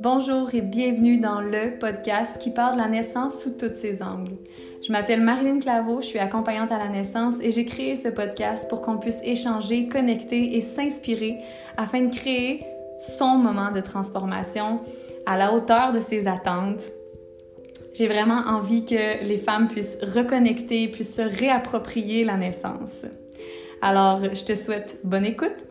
Bonjour et bienvenue dans le podcast qui parle de la naissance sous tous ses angles. Je m'appelle Marilyn Claveau, je suis accompagnante à la naissance et j'ai créé ce podcast pour qu'on puisse échanger, connecter et s'inspirer afin de créer son moment de transformation à la hauteur de ses attentes. J'ai vraiment envie que les femmes puissent reconnecter, puissent se réapproprier la naissance. Alors, je te souhaite bonne écoute